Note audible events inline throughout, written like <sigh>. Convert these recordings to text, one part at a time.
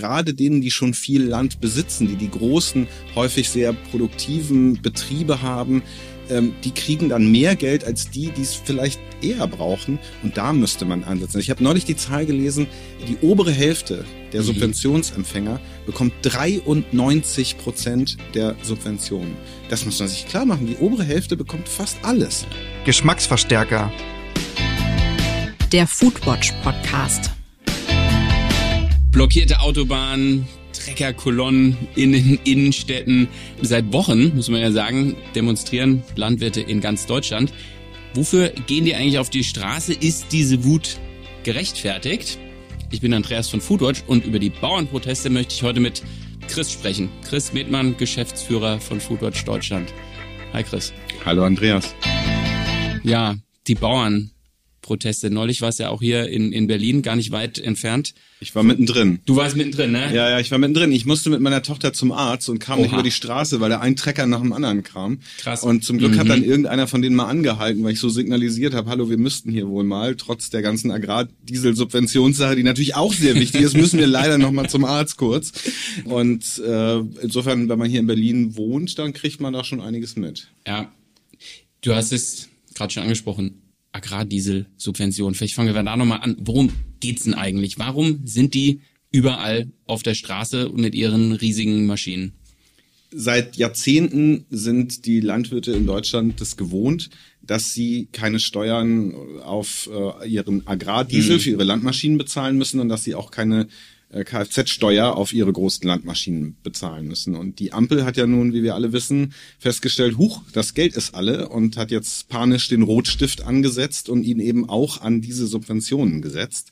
gerade denen, die schon viel Land besitzen, die die großen, häufig sehr produktiven Betriebe haben, ähm, die kriegen dann mehr Geld als die, die es vielleicht eher brauchen. Und da müsste man ansetzen. Ich habe neulich die Zahl gelesen, die obere Hälfte der mhm. Subventionsempfänger bekommt 93 Prozent der Subventionen. Das muss man sich klar machen. Die obere Hälfte bekommt fast alles. Geschmacksverstärker. Der Foodwatch Podcast. Blockierte Autobahnen, Treckerkolonnen in den Innenstädten. Seit Wochen, muss man ja sagen, demonstrieren Landwirte in ganz Deutschland. Wofür gehen die eigentlich auf die Straße? Ist diese Wut gerechtfertigt? Ich bin Andreas von Foodwatch und über die Bauernproteste möchte ich heute mit Chris sprechen. Chris Medmann, Geschäftsführer von Foodwatch Deutschland. Hi Chris. Hallo Andreas. Ja, die Bauern Proteste. Neulich war es ja auch hier in, in Berlin, gar nicht weit entfernt. Ich war mittendrin. Du warst mittendrin, ne? Ja, ja, ich war mittendrin. Ich musste mit meiner Tochter zum Arzt und kam Oha. nicht über die Straße, weil da ein Trecker nach dem anderen kam. Krass. Und zum Glück mhm. hat dann irgendeiner von denen mal angehalten, weil ich so signalisiert habe, hallo, wir müssten hier wohl mal, trotz der ganzen Agrardiesel-Subventionssache, die natürlich auch sehr wichtig ist, müssen wir leider noch mal zum Arzt kurz. Und äh, insofern, wenn man hier in Berlin wohnt, dann kriegt man da schon einiges mit. Ja, du hast es gerade schon angesprochen Agrardiesel-Subvention. Vielleicht fangen wir da nochmal an. Worum geht's denn eigentlich? Warum sind die überall auf der Straße mit ihren riesigen Maschinen? Seit Jahrzehnten sind die Landwirte in Deutschland das gewohnt, dass sie keine Steuern auf äh, ihren Agrardiesel mhm. für ihre Landmaschinen bezahlen müssen und dass sie auch keine Kfz-Steuer auf ihre großen Landmaschinen bezahlen müssen. Und die Ampel hat ja nun, wie wir alle wissen, festgestellt, huch, das Geld ist alle und hat jetzt panisch den Rotstift angesetzt und ihn eben auch an diese Subventionen gesetzt.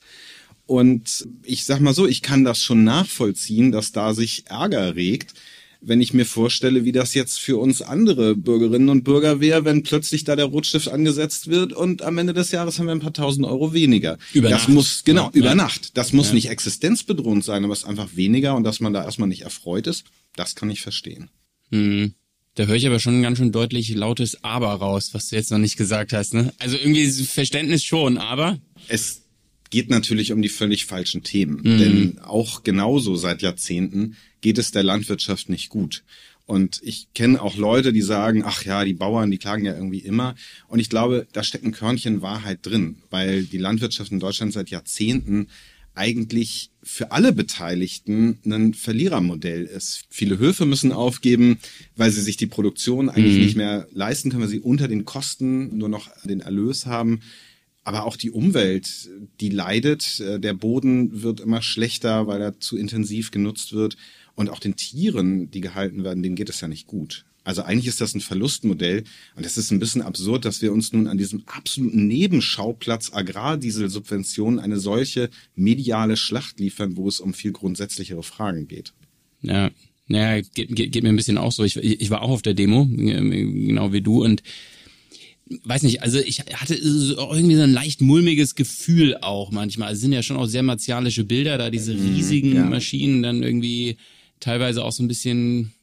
Und ich sag mal so, ich kann das schon nachvollziehen, dass da sich Ärger regt wenn ich mir vorstelle, wie das jetzt für uns andere Bürgerinnen und Bürger wäre, wenn plötzlich da der Rotstift angesetzt wird und am Ende des Jahres haben wir ein paar tausend Euro weniger. Über das Nacht. muss, genau, ja. über Nacht. Das muss ja. nicht existenzbedrohend sein, aber es ist einfach weniger und dass man da erstmal nicht erfreut ist, das kann ich verstehen. Hm. Da höre ich aber schon ein ganz schön deutlich lautes Aber raus, was du jetzt noch nicht gesagt hast. Ne? Also irgendwie Verständnis schon, aber. Es geht natürlich um die völlig falschen Themen. Mhm. Denn auch genauso seit Jahrzehnten geht es der Landwirtschaft nicht gut. Und ich kenne auch Leute, die sagen, ach ja, die Bauern, die klagen ja irgendwie immer. Und ich glaube, da steckt ein Körnchen Wahrheit drin, weil die Landwirtschaft in Deutschland seit Jahrzehnten eigentlich für alle Beteiligten ein Verlierermodell ist. Viele Höfe müssen aufgeben, weil sie sich die Produktion eigentlich mhm. nicht mehr leisten können, weil sie unter den Kosten nur noch den Erlös haben aber auch die Umwelt, die leidet. Äh, der Boden wird immer schlechter, weil er zu intensiv genutzt wird. Und auch den Tieren, die gehalten werden, denen geht es ja nicht gut. Also eigentlich ist das ein Verlustmodell. Und es ist ein bisschen absurd, dass wir uns nun an diesem absoluten Nebenschauplatz Agrardieselsubventionen eine solche mediale Schlacht liefern, wo es um viel grundsätzlichere Fragen geht. Ja, naja, geht, geht, geht mir ein bisschen auch so. Ich, ich war auch auf der Demo, genau wie du. Und weiß nicht, also ich hatte irgendwie so ein leicht mulmiges Gefühl auch manchmal. Es sind ja schon auch sehr martialische Bilder, da diese mhm, riesigen ja. Maschinen dann irgendwie teilweise auch so ein bisschen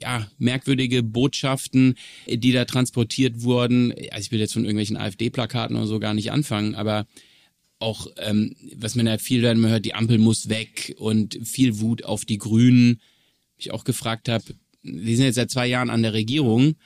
ja, merkwürdige Botschaften, die da transportiert wurden. Also ich will jetzt von irgendwelchen AfD-Plakaten oder so gar nicht anfangen, aber auch, ähm, was man ja viel dann hört, die Ampel muss weg und viel Wut auf die Grünen. Ich auch gefragt habe, die sind jetzt seit zwei Jahren an der Regierung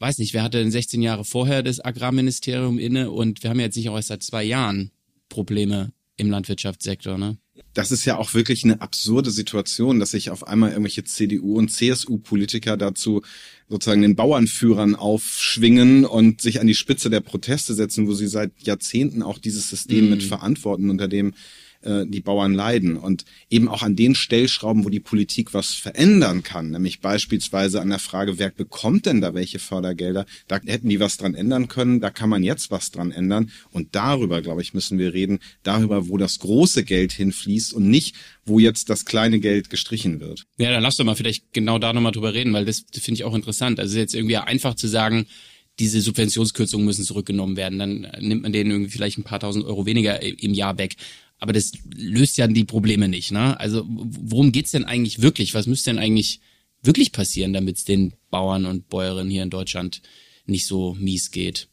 weiß nicht, wer hatte denn 16 Jahre vorher das Agrarministerium inne und wir haben jetzt nicht auch erst seit zwei Jahren Probleme im Landwirtschaftssektor, ne? Das ist ja auch wirklich eine absurde Situation, dass sich auf einmal irgendwelche CDU und CSU-Politiker dazu sozusagen den Bauernführern aufschwingen und sich an die Spitze der Proteste setzen, wo sie seit Jahrzehnten auch dieses System mm. mit verantworten, unter dem äh, die Bauern leiden. Und eben auch an den Stellschrauben, wo die Politik was verändern kann, nämlich beispielsweise an der Frage, wer bekommt denn da welche Fördergelder? Da hätten die was dran ändern können, da kann man jetzt was dran ändern. Und darüber, glaube ich, müssen wir reden, darüber, wo das große Geld hinfließt und nicht, wo jetzt das kleine Geld gestrichen wird. Ja, dann lass doch mal vielleicht genau da nochmal drüber reden, weil das finde ich auch interessant. Also jetzt irgendwie einfach zu sagen, diese Subventionskürzungen müssen zurückgenommen werden. Dann nimmt man denen irgendwie vielleicht ein paar tausend Euro weniger im Jahr weg. Aber das löst ja die Probleme nicht. Ne? Also worum geht's denn eigentlich wirklich? Was müsste denn eigentlich wirklich passieren, damit es den Bauern und Bäuerinnen hier in Deutschland nicht so mies geht?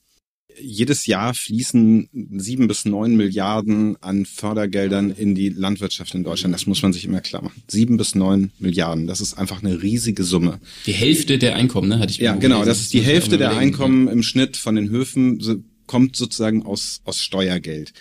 jedes Jahr fließen sieben bis neun Milliarden an Fördergeldern in die Landwirtschaft in Deutschland. Das muss man sich immer klar machen. Sieben bis neun Milliarden. Das ist einfach eine riesige Summe. Die Hälfte der Einkommen, ne? Hatte ich ja, genau. Das ist die Hälfte der Einkommen im Schnitt von den Höfen kommt sozusagen aus, aus Steuergeld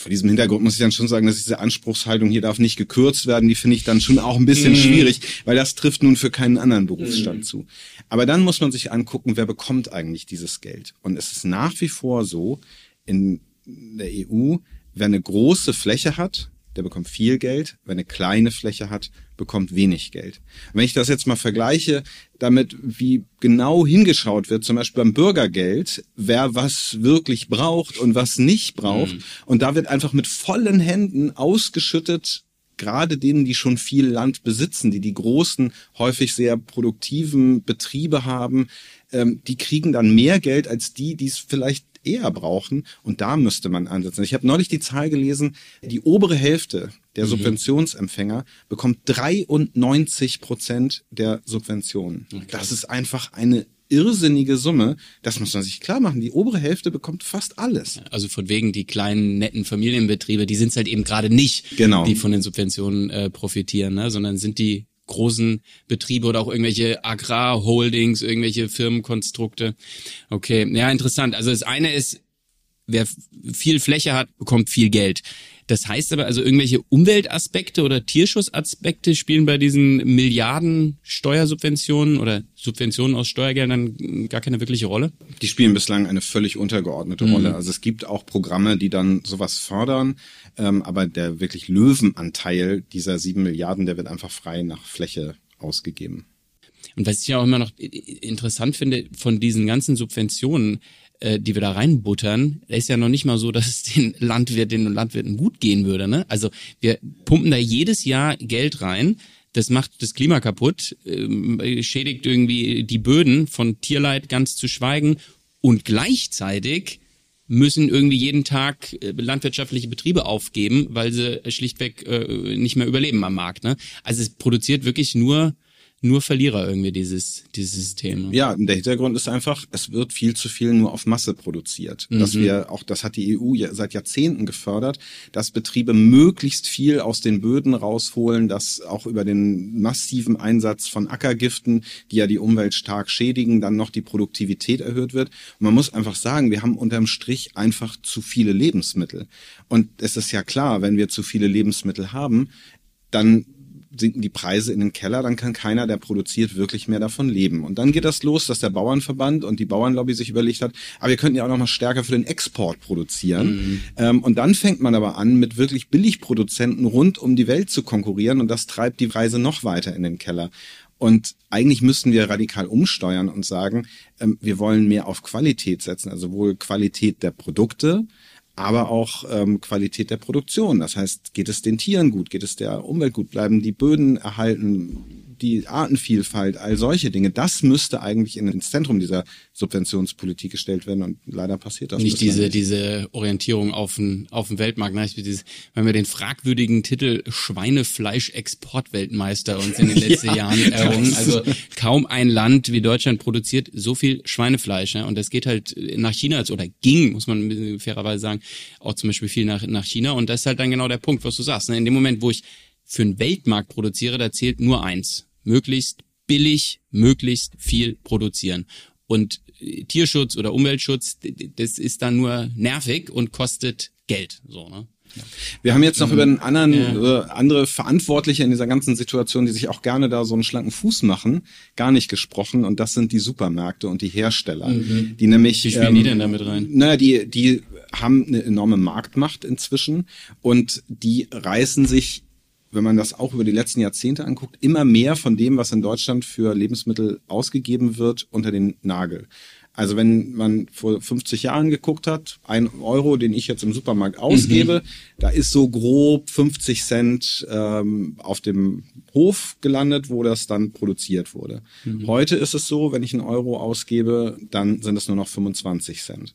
vor diesem Hintergrund muss ich dann schon sagen, dass diese Anspruchshaltung hier darf nicht gekürzt werden, die finde ich dann schon auch ein bisschen mhm. schwierig, weil das trifft nun für keinen anderen Berufsstand mhm. zu. Aber dann muss man sich angucken, wer bekommt eigentlich dieses Geld. Und es ist nach wie vor so, in der EU, wer eine große Fläche hat, der bekommt viel Geld. Wer eine kleine Fläche hat, bekommt wenig Geld. Wenn ich das jetzt mal vergleiche damit, wie genau hingeschaut wird, zum Beispiel beim Bürgergeld, wer was wirklich braucht und was nicht braucht, mhm. und da wird einfach mit vollen Händen ausgeschüttet, gerade denen, die schon viel Land besitzen, die die großen, häufig sehr produktiven Betriebe haben, ähm, die kriegen dann mehr Geld als die, die es vielleicht eher brauchen. Und da müsste man ansetzen. Ich habe neulich die Zahl gelesen, die obere Hälfte der mhm. Subventionsempfänger bekommt 93 Prozent der Subventionen. Okay. Das ist einfach eine irrsinnige Summe. Das muss man sich klar machen. Die obere Hälfte bekommt fast alles. Also von wegen die kleinen netten Familienbetriebe, die sind es halt eben gerade nicht, genau. die von den Subventionen äh, profitieren, ne? sondern sind die großen Betriebe oder auch irgendwelche Agrarholdings, irgendwelche Firmenkonstrukte. Okay, ja, interessant. Also das eine ist, wer viel Fläche hat, bekommt viel Geld. Das heißt aber also irgendwelche Umweltaspekte oder Tierschutzaspekte spielen bei diesen Milliarden Steuersubventionen oder Subventionen aus Steuergeldern gar keine wirkliche Rolle? Die spielen bislang eine völlig untergeordnete mhm. Rolle. Also es gibt auch Programme, die dann sowas fördern, ähm, aber der wirklich Löwenanteil dieser sieben Milliarden, der wird einfach frei nach Fläche ausgegeben. Und was ich ja auch immer noch interessant finde von diesen ganzen Subventionen, äh, die wir da reinbuttern, ist ja noch nicht mal so, dass es den Landwirt, den Landwirten gut gehen würde. Ne? Also wir pumpen da jedes Jahr Geld rein. Das macht das Klima kaputt, äh, schädigt irgendwie die Böden von Tierleid ganz zu schweigen und gleichzeitig müssen irgendwie jeden Tag äh, landwirtschaftliche Betriebe aufgeben, weil sie schlichtweg äh, nicht mehr überleben am Markt. Ne? Also es produziert wirklich nur nur Verlierer irgendwie dieses, dieses System. Ne? Ja, der Hintergrund ist einfach, es wird viel zu viel nur auf Masse produziert. Mhm. Dass wir, auch das hat die EU seit Jahrzehnten gefördert, dass Betriebe möglichst viel aus den Böden rausholen, dass auch über den massiven Einsatz von Ackergiften, die ja die Umwelt stark schädigen, dann noch die Produktivität erhöht wird. Und man muss einfach sagen, wir haben unterm Strich einfach zu viele Lebensmittel. Und es ist ja klar, wenn wir zu viele Lebensmittel haben, dann sinken die Preise in den Keller, dann kann keiner, der produziert, wirklich mehr davon leben. Und dann geht das los, dass der Bauernverband und die Bauernlobby sich überlegt hat, aber wir könnten ja auch noch mal stärker für den Export produzieren. Mhm. Ähm, und dann fängt man aber an, mit wirklich Billigproduzenten rund um die Welt zu konkurrieren und das treibt die Preise noch weiter in den Keller. Und eigentlich müssten wir radikal umsteuern und sagen, ähm, wir wollen mehr auf Qualität setzen, also wohl Qualität der Produkte, aber auch ähm, Qualität der Produktion. Das heißt, geht es den Tieren gut, geht es der Umwelt gut, bleiben die Böden erhalten, die Artenvielfalt, all solche Dinge, das müsste eigentlich ins Zentrum dieser Subventionspolitik gestellt werden und leider passiert das nicht. Diese, nicht. diese Orientierung auf den, auf den Weltmarkt. Ne? Dieses, wenn wir den fragwürdigen Titel Schweinefleisch-Exportweltmeister uns in den <laughs> letzten ja, Jahren errungen. Also kaum ein Land wie Deutschland produziert so viel Schweinefleisch. Ne? Und das geht halt nach China oder ging, muss man fairerweise sagen, auch zum Beispiel viel nach, nach China. Und das ist halt dann genau der Punkt, was du sagst. Ne? In dem Moment, wo ich für einen Weltmarkt produziere, da zählt nur eins möglichst billig, möglichst viel produzieren. Und äh, Tierschutz oder Umweltschutz, das ist dann nur nervig und kostet Geld. So, ne? Wir haben jetzt noch über einen anderen, ja. äh, andere Verantwortliche in dieser ganzen Situation, die sich auch gerne da so einen schlanken Fuß machen, gar nicht gesprochen. Und das sind die Supermärkte und die Hersteller, mhm. die nämlich. Wie spielen ähm, die denn damit rein? Naja, die, die haben eine enorme Marktmacht inzwischen und die reißen sich wenn man das auch über die letzten Jahrzehnte anguckt, immer mehr von dem, was in Deutschland für Lebensmittel ausgegeben wird, unter den Nagel. Also wenn man vor 50 Jahren geguckt hat, ein Euro, den ich jetzt im Supermarkt ausgebe, mhm. da ist so grob 50 Cent ähm, auf dem Hof gelandet, wo das dann produziert wurde. Mhm. Heute ist es so, wenn ich einen Euro ausgebe, dann sind es nur noch 25 Cent.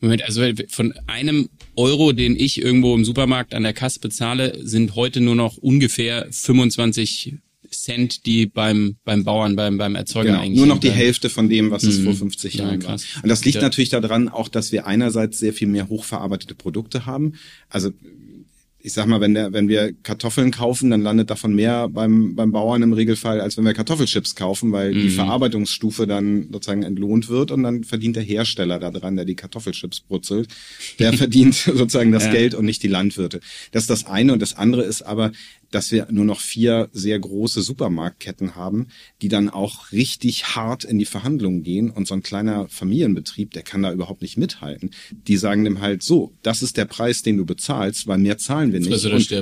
Moment, also von einem Euro, den ich irgendwo im Supermarkt an der Kasse bezahle, sind heute nur noch ungefähr 25 Cent, die beim, beim Bauern, beim, beim Erzeuger genau, eigentlich. Nur noch die. Hälfte von dem, was es Mhm. vor 50 Ja, Jahren krass. war. Und das liegt Ja. natürlich daran, auch, dass wir einerseits sehr viel mehr hochverarbeitete Produkte haben. Also ich sag mal, wenn der, wenn wir Kartoffeln kaufen, dann landet davon mehr beim, beim Bauern im Regelfall, als wenn wir Kartoffelchips kaufen, weil die Verarbeitungsstufe dann sozusagen entlohnt wird und dann verdient der Hersteller daran, der die Kartoffelchips brutzelt. Der <laughs> verdient sozusagen das Ja. Geld und nicht die Landwirte. Das ist das eine und das andere ist aber, dass wir nur noch vier sehr große Supermarktketten haben, die dann auch richtig hart in die Verhandlungen gehen und so ein kleiner Familienbetrieb, der kann da überhaupt nicht mithalten. Die sagen dem halt so, das ist der Preis, den du bezahlst, weil mehr zahlen wir nicht.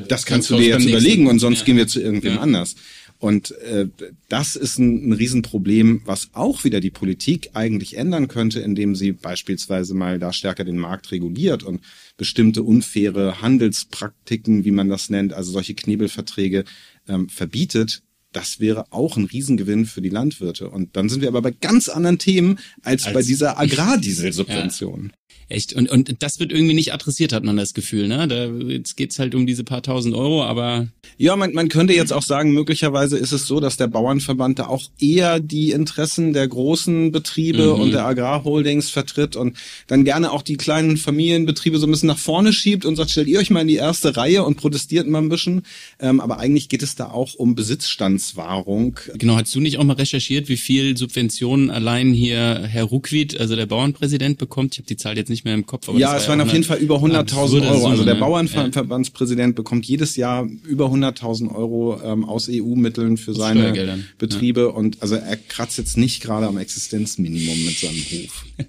Das kannst du dir jetzt überlegen und sonst Ja. gehen wir zu irgendwem Ja. anders. Und äh, das ist ein, ein Riesenproblem, was auch wieder die Politik eigentlich ändern könnte, indem sie beispielsweise mal da stärker den Markt reguliert und bestimmte unfaire Handelspraktiken, wie man das nennt, also solche Knebelverträge ähm, verbietet. Das wäre auch ein Riesengewinn für die Landwirte. Und dann sind wir aber bei ganz anderen Themen als, Als- bei dieser Agrardieselsubvention. Echt. Und, und das wird irgendwie nicht adressiert, hat man das Gefühl, ne? Da, jetzt geht's halt um diese paar tausend Euro, aber Ja, man, man könnte jetzt auch sagen, möglicherweise ist es so, dass der Bauernverband da auch eher die Interessen der großen Betriebe Mhm. und der Agrarholdings vertritt und dann gerne auch die kleinen Familienbetriebe so ein bisschen nach vorne schiebt und sagt, stellt ihr euch mal in die erste Reihe und protestiert mal ein bisschen. Ähm, aber eigentlich geht es da auch um Besitzstandswahrung. Genau, hast du nicht auch mal recherchiert, wie viel Subventionen allein hier Herr Ruckwied, also der Bauernpräsident, bekommt? Ich habe die Zahl jetzt nicht mehr im Kopf. Ja, es war waren ja auf jeden Fall über 100.000 absurde Euro. Also der ne? Bauernverbandspräsident bekommt jedes Jahr über 100.000 Euro ähm, aus EU-Mitteln für seine Betriebe und also er kratzt jetzt nicht gerade am Existenzminimum mit seinem Hof. <laughs>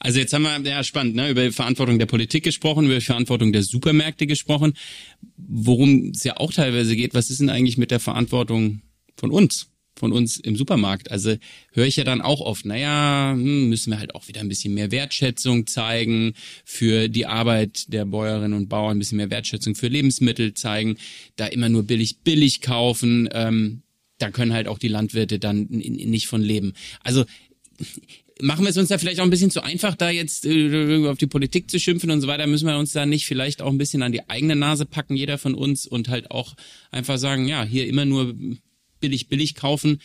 Also jetzt haben wir, ja spannend, ne, über Verantwortung der Politik gesprochen, über Verantwortung der Supermärkte gesprochen, worum es ja auch teilweise geht, was ist denn eigentlich mit der Verantwortung von uns? Von uns im Supermarkt. Also höre ich ja dann auch oft, naja, hm, müssen wir halt auch wieder ein bisschen mehr Wertschätzung zeigen für die Arbeit der Bäuerinnen und Bauern, ein bisschen mehr Wertschätzung für Lebensmittel zeigen, da immer nur billig, billig kaufen, ähm, da können halt auch die Landwirte dann nicht von leben. Also machen wir es uns da vielleicht auch ein bisschen zu einfach, da jetzt äh, auf die Politik zu schimpfen und so weiter, müssen wir uns da nicht vielleicht auch ein bisschen an die eigene Nase packen, jeder von uns, und halt auch einfach sagen, ja, hier immer nur billig, billig kaufen.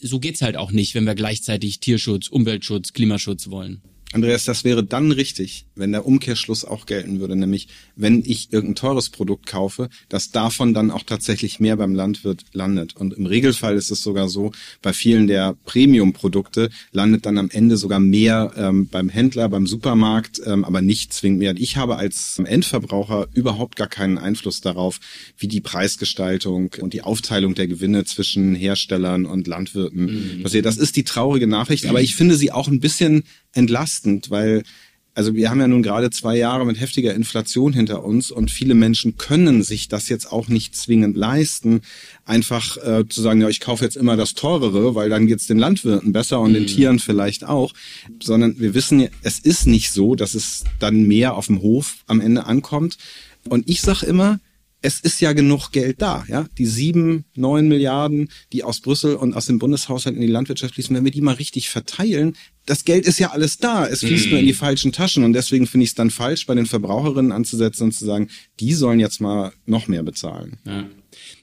So geht's halt auch nicht, wenn wir gleichzeitig Tierschutz, Umweltschutz, Klimaschutz wollen. Andreas, das wäre dann richtig, wenn der Umkehrschluss auch gelten würde, nämlich wenn ich irgendein teures Produkt kaufe, dass davon dann auch tatsächlich mehr beim Landwirt landet. Und im Regelfall ist es sogar so, bei vielen der Premium-Produkte landet dann am Ende sogar mehr ähm, beim Händler, beim Supermarkt, ähm, aber nicht zwingend mehr. Und ich habe als Endverbraucher überhaupt gar keinen Einfluss darauf, wie die Preisgestaltung und die Aufteilung der Gewinne zwischen Herstellern und Landwirten passiert. Das ist die traurige Nachricht, aber ich finde sie auch ein bisschen entlastend, weil also wir haben ja nun gerade zwei Jahre mit heftiger Inflation hinter uns und viele Menschen können sich das jetzt auch nicht zwingend leisten, einfach äh, zu sagen, ja, ich kaufe jetzt immer das teurere, weil dann geht's den Landwirten besser und den Tieren vielleicht auch, sondern wir wissen, ja, es ist nicht so, dass es dann mehr auf dem Hof am Ende ankommt. Und ich sag immer, es ist ja genug Geld da, ja. Die sieben, neun Milliarden, die aus Brüssel und aus dem Bundeshaushalt in die Landwirtschaft fließen, wenn wir die mal richtig verteilen, das Geld ist ja alles da. Es fließt nur in die falschen Taschen. Und deswegen finde ich es dann falsch, bei den Verbraucherinnen anzusetzen und zu sagen, die sollen jetzt mal noch mehr bezahlen. Ja.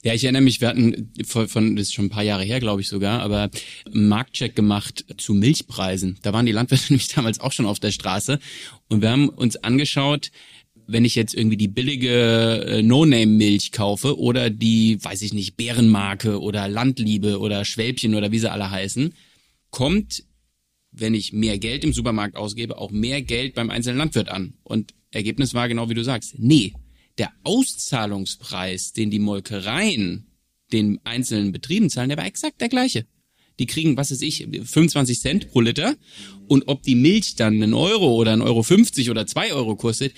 Ja, ich erinnere mich, wir hatten von, von das ist schon ein paar Jahre her, glaube ich sogar, aber einen Marktcheck gemacht zu Milchpreisen. Da waren die Landwirte <laughs> nämlich damals auch schon auf der Straße und wir haben uns angeschaut, wenn ich jetzt irgendwie die billige äh, No-Name-Milch kaufe oder die, weiß ich nicht, Bärenmarke oder Landliebe oder Schwälbchen oder wie sie alle heißen, kommt, wenn ich mehr Geld im Supermarkt ausgebe, auch mehr Geld beim einzelnen Landwirt an. Und Ergebnis war genau wie du sagst. Nee, der Auszahlungspreis, den die Molkereien den einzelnen Betrieben zahlen, der war exakt der gleiche. Die kriegen, was weiß ich, 25 Cent pro Liter. Und ob die Milch dann einen Euro oder einen Euro 50 oder zwei Euro kostet,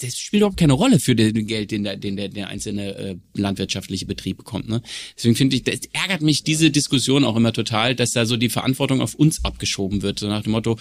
das, spielt überhaupt keine Rolle für den Geld, den der, den der, der einzelne äh, landwirtschaftliche Betrieb bekommt. Ne? Deswegen finde ich, das ärgert mich diese Diskussion auch immer total, dass da so die Verantwortung auf uns abgeschoben wird, so nach dem Motto,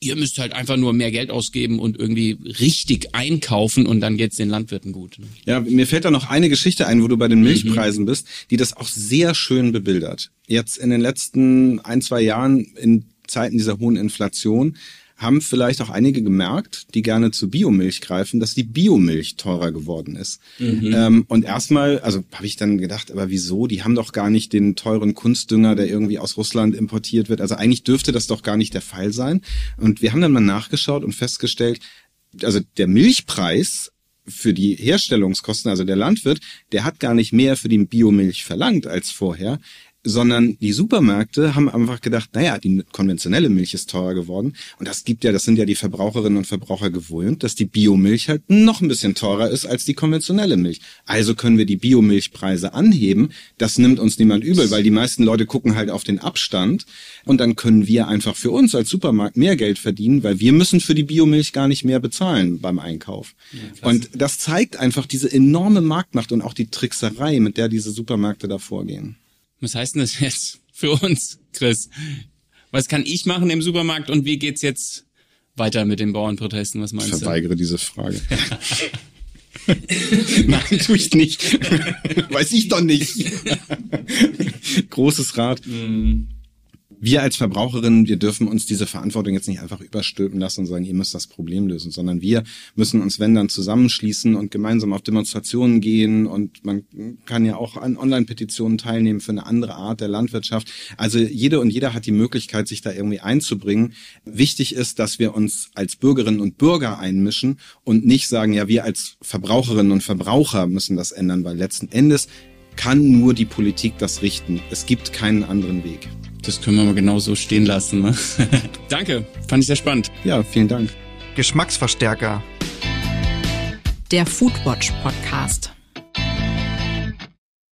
ihr müsst halt einfach nur mehr Geld ausgeben und irgendwie richtig einkaufen und dann geht's den Landwirten gut. Ne? Ja, mir fällt da noch eine Geschichte ein, wo du bei den Milchpreisen bist, die das auch sehr schön bebildert. Jetzt in den letzten ein, zwei Jahren in Zeiten dieser hohen Inflation haben vielleicht auch einige gemerkt, die gerne zu Biomilch greifen, dass die Biomilch teurer geworden ist. Mhm. Ähm, und erstmal, also habe ich dann gedacht, aber wieso? Die haben doch gar nicht den teuren Kunstdünger, der irgendwie aus Russland importiert wird. Also eigentlich dürfte das doch gar nicht der Fall sein. Und wir haben dann mal nachgeschaut und festgestellt, also der Milchpreis für die Herstellungskosten, also der Landwirt, der hat gar nicht mehr für die Biomilch verlangt als vorher sondern die Supermärkte haben einfach gedacht, naja, die konventionelle Milch ist teurer geworden. Und das gibt ja, das sind ja die Verbraucherinnen und Verbraucher gewöhnt, dass die Biomilch halt noch ein bisschen teurer ist als die konventionelle Milch. Also können wir die Biomilchpreise anheben. Das nimmt uns niemand übel, weil die meisten Leute gucken halt auf den Abstand. Und dann können wir einfach für uns als Supermarkt mehr Geld verdienen, weil wir müssen für die Biomilch gar nicht mehr bezahlen beim Einkauf. Ja, und das zeigt einfach diese enorme Marktmacht und auch die Trickserei, mit der diese Supermärkte da vorgehen. Was heißt denn das jetzt für uns, Chris? Was kann ich machen im Supermarkt und wie geht's jetzt weiter mit den Bauernprotesten? Was meinst ich verweigere du? diese Frage. <laughs> <laughs> Nein, tue ich nicht. <laughs> Weiß ich doch nicht. Großes Rad. Mm wir als Verbraucherinnen, wir dürfen uns diese Verantwortung jetzt nicht einfach überstülpen lassen und sagen, ihr müsst das Problem lösen, sondern wir müssen uns, wenn dann, zusammenschließen und gemeinsam auf Demonstrationen gehen und man kann ja auch an Online-Petitionen teilnehmen für eine andere Art der Landwirtschaft. Also jede und jeder hat die Möglichkeit, sich da irgendwie einzubringen. Wichtig ist, dass wir uns als Bürgerinnen und Bürger einmischen und nicht sagen, ja, wir als Verbraucherinnen und Verbraucher müssen das ändern, weil letzten Endes kann nur die Politik das richten. Es gibt keinen anderen Weg. Das können wir mal genau so stehen lassen. Ne? <laughs> Danke, fand ich sehr spannend. Ja, vielen Dank. Geschmacksverstärker. Der Foodwatch Podcast.